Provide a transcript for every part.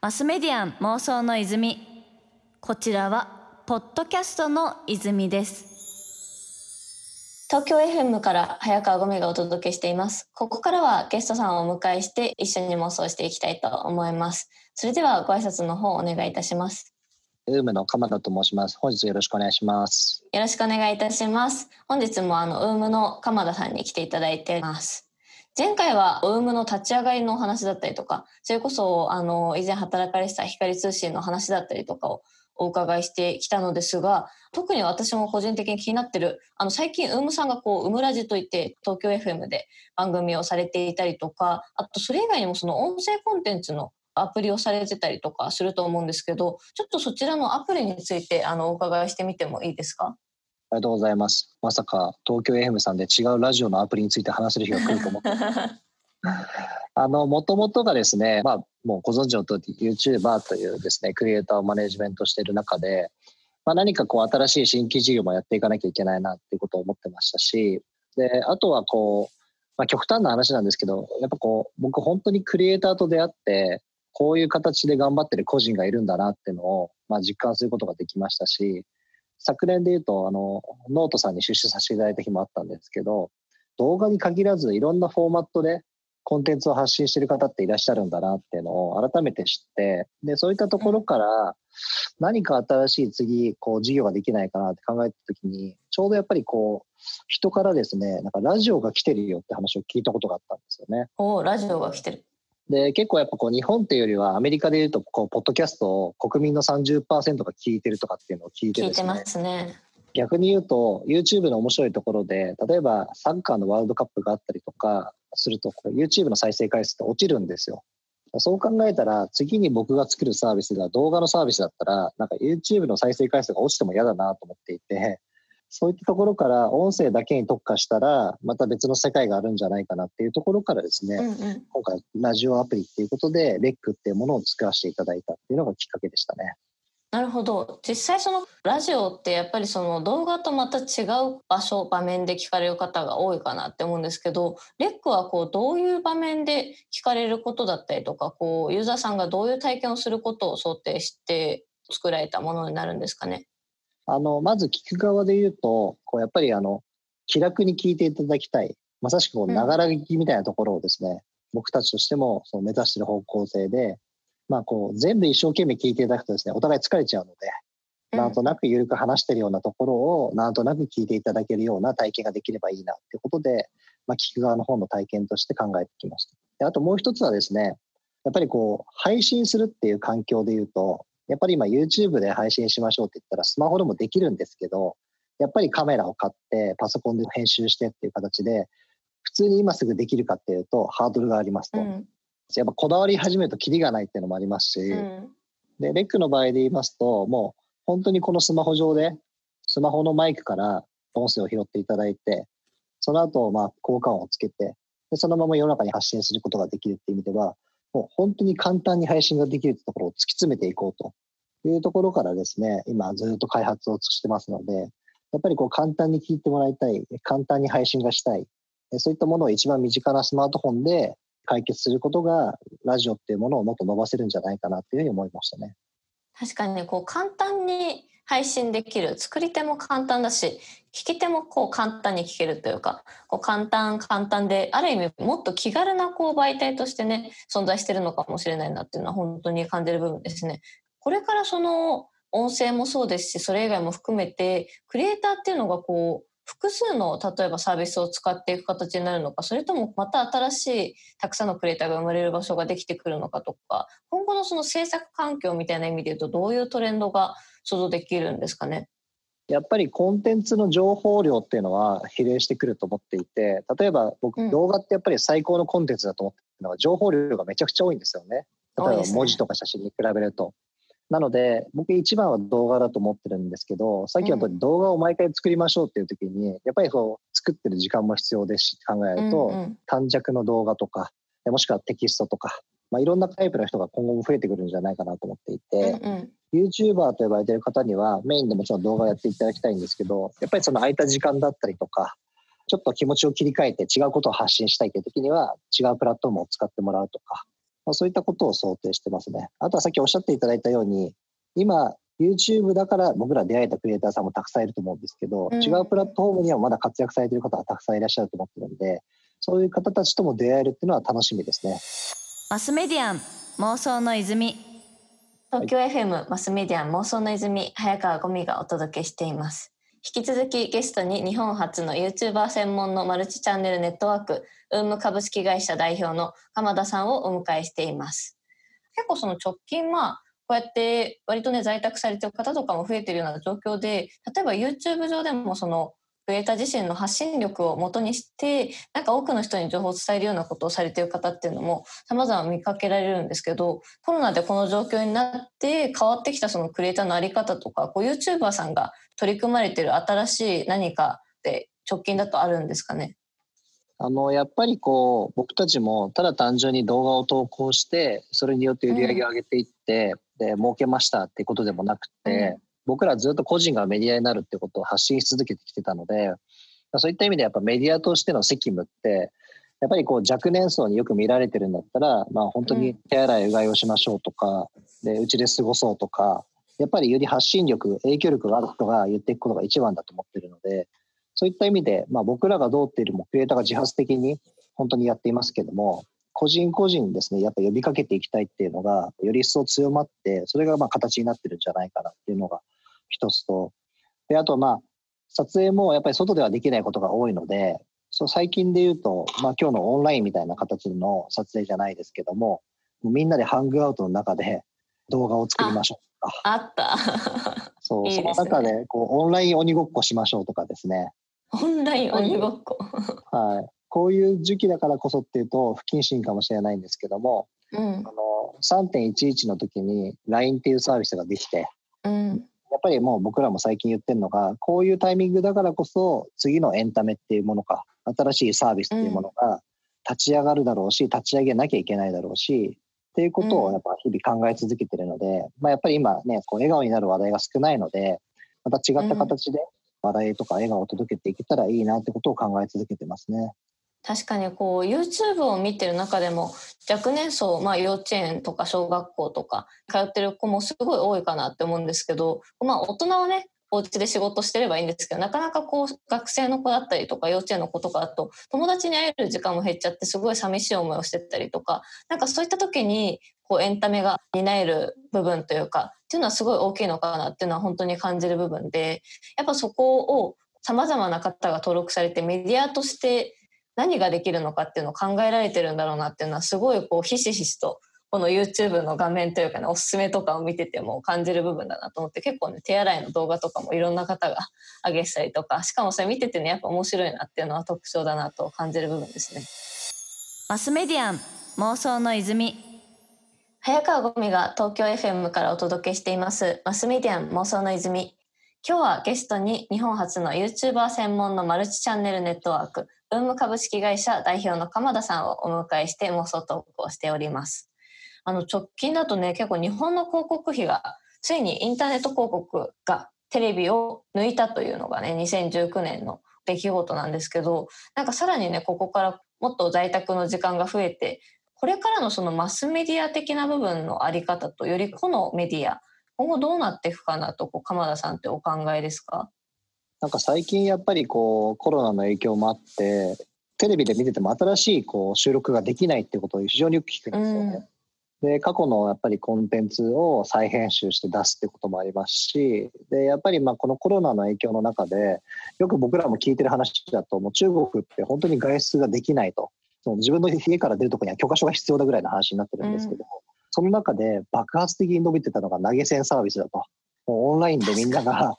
マスメディアン妄想の泉こちらはポッドキャストの泉です東京 FM から早川ゴミがお届けしていますここからはゲストさんをお迎えして一緒に妄想していきたいと思いますそれではご挨拶の方お願いいたしますウームの鎌田と申します。本日よろしくお願いします。よろしくお願いいたします。本日もあのウームの鎌田さんに来ていただいてます。前回はウームの立ち上がりの話だったりとか、それこそあの以前働かれてた光通信の話だったりとかをお伺いしてきたのですが、特に私も個人的に気になってる、あの最近ウームさんがこう、ウムラジといって東京 FM で番組をされていたりとか、あとそれ以外にもその音声コンテンツのアプリをされてたりとかすると思うんですけど、ちょっとそちらのアプリについてあのお伺いしてみてもいいですか？ありがとうございます。まさか東京 FM さんで違うラジオのアプリについて話せる日が来ると思って。あの、もともとがですね、まあ、もうご存知の通り YouTuber というですね、クリエイターをマネジメントしている中で、まあ、何かこう新しい新規事業もやっていかなきゃいけないなっていうことを思ってましたし、で、あとはこう、まあ、極端な話なんですけど、やっぱこう、僕本当にクリエイターと出会って、こういう形で頑張ってる個人がいるんだなっていうのを、まあ、実感することができましたし、昨年で言うと、あの、ノートさんに出資させていただいた日もあったんですけど、動画に限らずいろんなフォーマットでコンテンツを発信してる方っていらっしゃるんだなっていうのを改めて知って、で、そういったところから何か新しい次、こう事業ができないかなって考えたときに、ちょうどやっぱりこう、人からですね、なんかラジオが来てるよって話を聞いたことがあったんですよね。おラジオが来てる。で、結構やっぱこう日本っていうよりはアメリカでいうと、こう、ポッドキャストを国民の30%が聞いてるとかっていうのを聞いてですね。聞いてますね。逆に言うと、YouTube の面白いところで、例えばサッカーのワールドカップがあったりとかすると、YouTube の再生回数って落ちるんですよ。そう考えたら、次に僕が作るサービスが動画のサービスだったら、なんか YouTube の再生回数が落ちても嫌だなと思っていて、そういったところから音声だけに特化したら、また別の世界があるんじゃないかなっていうところからですね、うんうん、今回ラジオアプリっていうことで、レックっていうものを作らせていただいたっていうのがきっかけでしたね。なるほど。実際そのラジオってやっぱりその動画とまた違う場所場面で聞かれる方が多いかなって思うんですけどレックはこうどういう場面で聞かれることだったりとかこうユーザーさんがどういう体験をすることを想定して作られたものになるんですかね？あの、まず聞く側で言うと、こうやっぱりあの、気楽に聞いていただきたい。まさしくこう、ながら聞きみたいなところをですね、うん、僕たちとしてもそう目指している方向性で、まあこう、全部一生懸命聞いていただくとですね、お互い疲れちゃうので、なんとなく緩く話してるようなところを、なんとなく聞いていただけるような体験ができればいいなっていうことで、まあ、聞く側の方の体験として考えてきました。であともう一つはですね、やっぱりこう、配信するっていう環境で言うと、やっぱり今 YouTube で配信しましょうって言ったらスマホでもできるんですけど、やっぱりカメラを買ってパソコンで編集してっていう形で、普通に今すぐできるかっていうとハードルがありますと。うん、やっぱこだわり始めるとキリがないっていうのもありますし、うん、で、レックの場合で言いますと、もう本当にこのスマホ上で、スマホのマイクから音声を拾っていただいて、その後、まあ、効果音をつけて、で、そのまま世の中に発信することができるっていう意味では、もう本当に簡単に配信ができるってところを突き詰めていこうというところからですね、今ずっと開発をしてますので、やっぱりこう簡単に聞いてもらいたい、簡単に配信がしたい、そういったものを一番身近なスマートフォンで解決することが、ラジオっていうものをもっと伸ばせるんじゃないかなっていうふうに思いましたね。確かに、こう簡単に配信できる作り手も簡単だし聞き手もこう簡単に聞けるというかこう簡単簡単である意味もっと気軽なこう媒体としてね存在してるのかもしれないなっていうのは本当に感じる部分ですね。これからその音声もそうですしそれ以外も含めてクリエイターっていうのがこう複数の例えばサービスを使っていく形になるのかそれともまた新しいたくさんのクリエイターが生まれる場所ができてくるのかとか今後のその制作環境みたいな意味で言うとどういうトレンドが想像できるんですかね？やっぱりコンテンツの情報量っていうのは比例してくると思っていて例えば僕、動画ってやっぱり最高のコンテンツだと思ってるのは情報量がめちゃくちゃ多いんですよね。例えば文字とか写真に比べると。なので、僕一番は動画だと思ってるんですけど、さっきの通り動画を毎回作りましょうっていう時に、やっぱりこう作ってる時間も必要ですし考えると、短尺の動画とか、もしくはテキストとか、まあ、いろんなタイプの人が今後も増えてくるんじゃないかなと思っていて、YouTuber と呼ばれている方にはメインでもちろん動画をやっていただきたいんですけど、やっぱりその空いた時間だったりとか、ちょっと気持ちを切り替えて違うことを発信したいという時には違うプラットフォームを使ってもらうとか、まあ、そういったことを想定してますね。あとはさっきおっしゃっていただいたように、今、YouTube だから僕ら出会えたクリエイターさんもたくさんいると思うんですけど、うん、違うプラットフォームにはまだ活躍されている方がたくさんいらっしゃると思ってるんで、そういう方たちとも出会えるっていうのは楽しみですね。マスメディアン妄想の泉東京 FM マスメディア妄想の泉早川ゴミがお届けしています。引き続きゲストに日本初の YouTuber 専門のマルチチャンネルネットワーク、ウーム株式会社代表の鎌田さんをお迎えしています。結構その直近、まあ、こうやって割とね、在宅されてる方とかも増えてるような状況で、例えば YouTube 上でもそのクリエイター自身の発信力をもとにしてなんか多くの人に情報を伝えるようなことをされている方っていうのも様々見かけられるんですけどコロナでこの状況になって変わってきたそのクリエイターの在り方とかこう YouTuber さんが取り組まれている新しい何かって直近だとあるんですかね？あのやっぱりこう僕たちもただ単純に動画を投稿してそれによって売り上げを上げていって、うん、で儲けましたっていうことでもなくて、うん僕らずっと個人がメディアになるってことを発信し続けてきてたので、そういった意味でやっぱメディアとしての責務って、やっぱりこう若年層によく見られてるんだったら、まあ本当に手洗いうがいをしましょうとか、で、うちで過ごそうとか、やっぱりより発信力、影響力がある人が言っていくことが一番だと思ってるので、そういった意味で、まあ僕らがどうっていうよりもクリエイターが自発的に本当にやっていますけども、個人個人ですね、やっぱ呼びかけていきたいっていうのが、より一層強まって、それがまあ形になってるんじゃないかなっていうのが一つと、で、あとまあ、撮影もやっぱり外ではできないことが多いので、そう最近で言うと、まあ今日のオンラインみたいな形の撮影じゃないですけども、みんなでハングアウトの中で動画を作りましょうとか。あった。そう、いいね、その中でこうオンライン鬼ごっこしましょうとかですね。オンライン鬼ごっこ。はい。こういう時期だからこそっていうと不謹慎かもしれないんですけども、うん、あの3.11の時に LINE っていうサービスができて、うん、やっぱりもう僕らも最近言ってるのが、こういうタイミングだからこそ、次のエンタメっていうものか、新しいサービスっていうものが立ち上がるだろうし、立ち上げなきゃいけないだろうし、っていうことをやっぱ日々考え続けてるので、まあやっぱり今ね、こう笑顔になる話題が少ないので、また違った形で話題とか笑顔を届けていけたらいいなってことを考え続けてますね。確かにこう YouTube を見てる中でも若年層、まあ、幼稚園とか小学校とか通ってる子もすごい多いかなって思うんですけど、まあ、大人はねお家で仕事してればいいんですけどなかなかこう学生の子だったりとか幼稚園の子とかだと友達に会える時間も減っちゃってすごい寂しい思いをしてたりとかなんかそういった時にこうエンタメが担える部分というかっていうのはすごい大きいのかなっていうのは本当に感じる部分でやっぱそこをさまざまな方が登録されてメディアとして何ができるのかっていうのを考えられてるんだろうなっていうのはすごいこうひしひしとこの YouTube の画面というかねおすすめとかを見てても感じる部分だなと思って結構ね手洗いの動画とかもいろんな方が上げしたりとかしかもそれ見ててねやっぱ面白いなっていうのは特徴だなと感じる部分ですね。マスメディアン妄想の泉早川ゴミが東京 FM からお届けしていますマスメディアン妄想の泉今日はゲストに日本初の YouTuber 専門のマルチチャンネルネットワークウーム株式会社代表の鎌田さんをお迎えして妄想トークをしております。あの直近だとね、結構日本の広告費がついにインターネット広告がテレビを抜いたというのがね、2019年の出来事なんですけど、なんかさらにね、ここからもっと在宅の時間が増えて、これからのそのマスメディア的な部分のあり方とより個のメディア、今後どうなっていくかなと、鎌田さんってお考えですか？なんか最近やっぱりこうコロナの影響もあってテレビで見てても新しいこう収録ができないってことを非常によく聞くんですよね。うん、で過去のやっぱりコンテンツを再編集して出すってこともありますしでやっぱりまあこのコロナの影響の中でよく僕らも聞いてる話だともう中国って本当に外出ができないとその自分の家から出るとこには許可書が必要だぐらいの話になってるんですけど、うん、その中で爆発的に伸びてたのが投げ銭サービスだと。もうオンラインでみんなが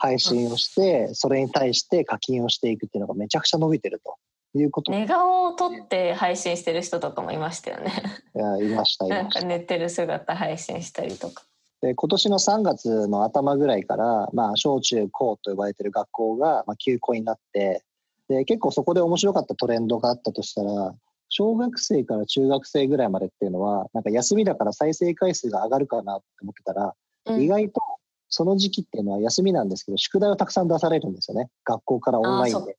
配信をして、それに対して課金をしていくっていうのがめちゃくちゃ伸びてると。いうこと寝顔を撮って配信してる人とかもいましたよね。いやいましたなんか寝てる姿配信したりとか。で今年の3月の頭ぐらいから、まあ、小中高と呼ばれてる学校が、まあ、休校になってで結構そこで面白かったトレンドがあったとしたら小学生から中学生ぐらいまでっていうのはなんか休みだから再生回数が上がるかなって思ってたら、うん、意外とその時期っていうのは休みなんですけど、宿題をたくさん出されるんですよね。学校からオンラインで。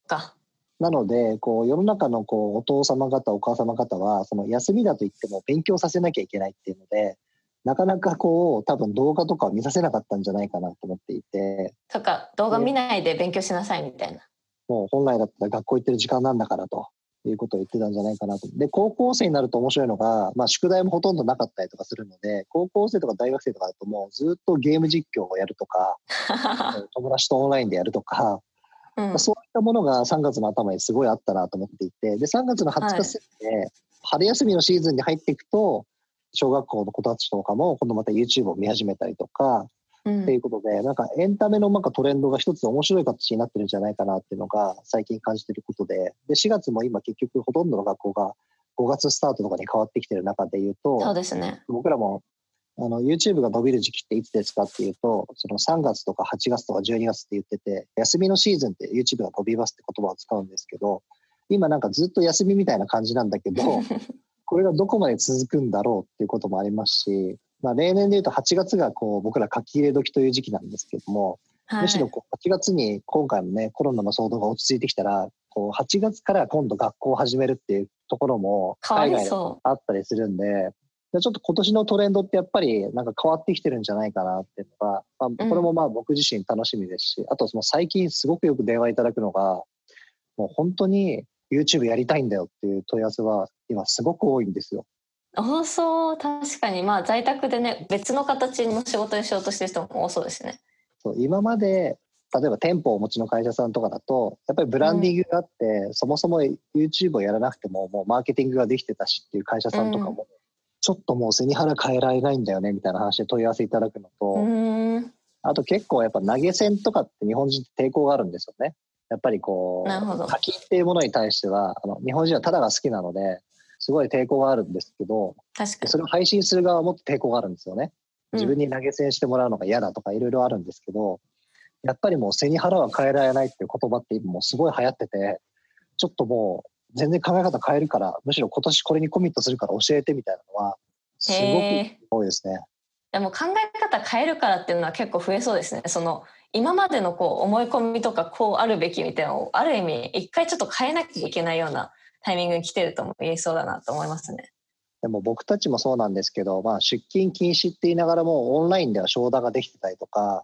なので、こう、世の中のこう、お父様方、お母様方は、その休みだと言っても勉強させなきゃいけないっていうので、なかなかこう、多分動画とかを見させなかったんじゃないかなと思っていて、とか動画見ないで勉強しなさいみたいな。もう本来だったら学校行ってる時間なんだからということを言ってたんじゃないかなと。で、高校生になると面白いのが、まあ宿題もほとんどなかったりとかするので、高校生とか大学生とかだともうずっとゲーム実況をやるとか、友達とオンラインでやるとか、うんそういったものが3月の頭にすごいあったなと思っていて、で、3月の20日過ぎて、春休みのシーズンに入っていくと、小学校の子たちとかも今度また YouTube を見始めたりとか、うんっていうことで、なんかエンタメのなんかトレンドが一つ面白い形になってるんじゃないかなっていうのが最近感じてることで、で、4月も今結局ほとんどの学校が5月スタートとかに変わってきてる中で言うと、そうですね。僕らもあの YouTube が伸びる時期っていつですかっていうと、その3月とか8月とか12月って言ってて、休みのシーズンって YouTube が伸びますって言葉を使うんですけど、今なんかずっと休みみたいな感じなんだけど、これがどこまで続くんだろうっていうこともありますし、まあ例年で言うと8月がこう僕ら書き入れ時という時期なんですけども、はいむしろこう8月に今回のね、コロナの騒動が落ち着いてきたら、こう8月から今度学校を始めるっていうところも海外でそあったりするんで、でちょっと今年のトレンドってやっぱりなんか変わってきてるんじゃないかなっていうのが、まあ、これもまあ僕自身楽しみですし、あとその最近すごくよく電話いただくのが、もう本当に YouTube やりたいんだよっていう問い合わせは今すごく多いんですよ。う。多そう確かにまあ在宅でね別の形の仕事にしようとしてる人も多そうですね。そう今まで例えば店舗をお持ちの会社さんとかだとやっぱりブランディングがあって、そもそも YouTube をやらなくてももうマーケティングができてたしっていう会社さんとかも、ちょっともう背に腹変えられないんだよねみたいな話で問い合わせいただくのと、うーんあと結構やっぱ投げ銭とかって日本人って抵抗があるんですよね。やっぱりこう課金っていうものに対してはあの日本人はただが好きなのですごい抵抗があるんですけど確かそれを配信する側はもっと抵抗があるんですよね。に。自分に投げ銭してもらうのが嫌だとかいろいろあるんですけど、やっぱりもう背に腹は変えられないっていう言葉って今もうすごい流行ってて、ちょっともう全然考え方変えるから、むしろ今年これにコミットするから教えてみたいなのは、すへごえく多いですね。でも考え方変えるからっていうのは結構増えそうですね。その今までのこう思い込みとかこうあるべきみたいなのをある意味一回ちょっと変えなきゃいけないようなタイミングに来てるとも言えそうだなと思いますね。でも僕たちもそうなんですけど、まあ出勤禁止って言いながらもオンラインでは商談ができてたりとか、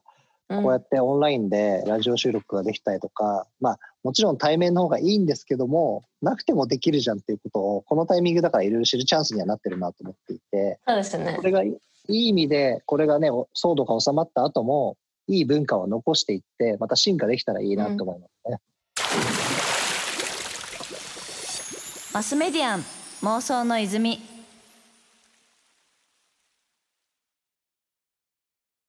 うんこうやってオンラインでラジオ収録ができたりとか、まあもちろん対面の方がいいんですけども、なくてもできるじゃんっていうことを、このタイミングだからいろいろ知るチャンスにはなってるなと思っていて、そうですねこ。れがいい意味で、これがね、お騒動が収まった後も、いい文化を残していって、また進化できたらいいなと思いますね。マスメディアン妄想の泉。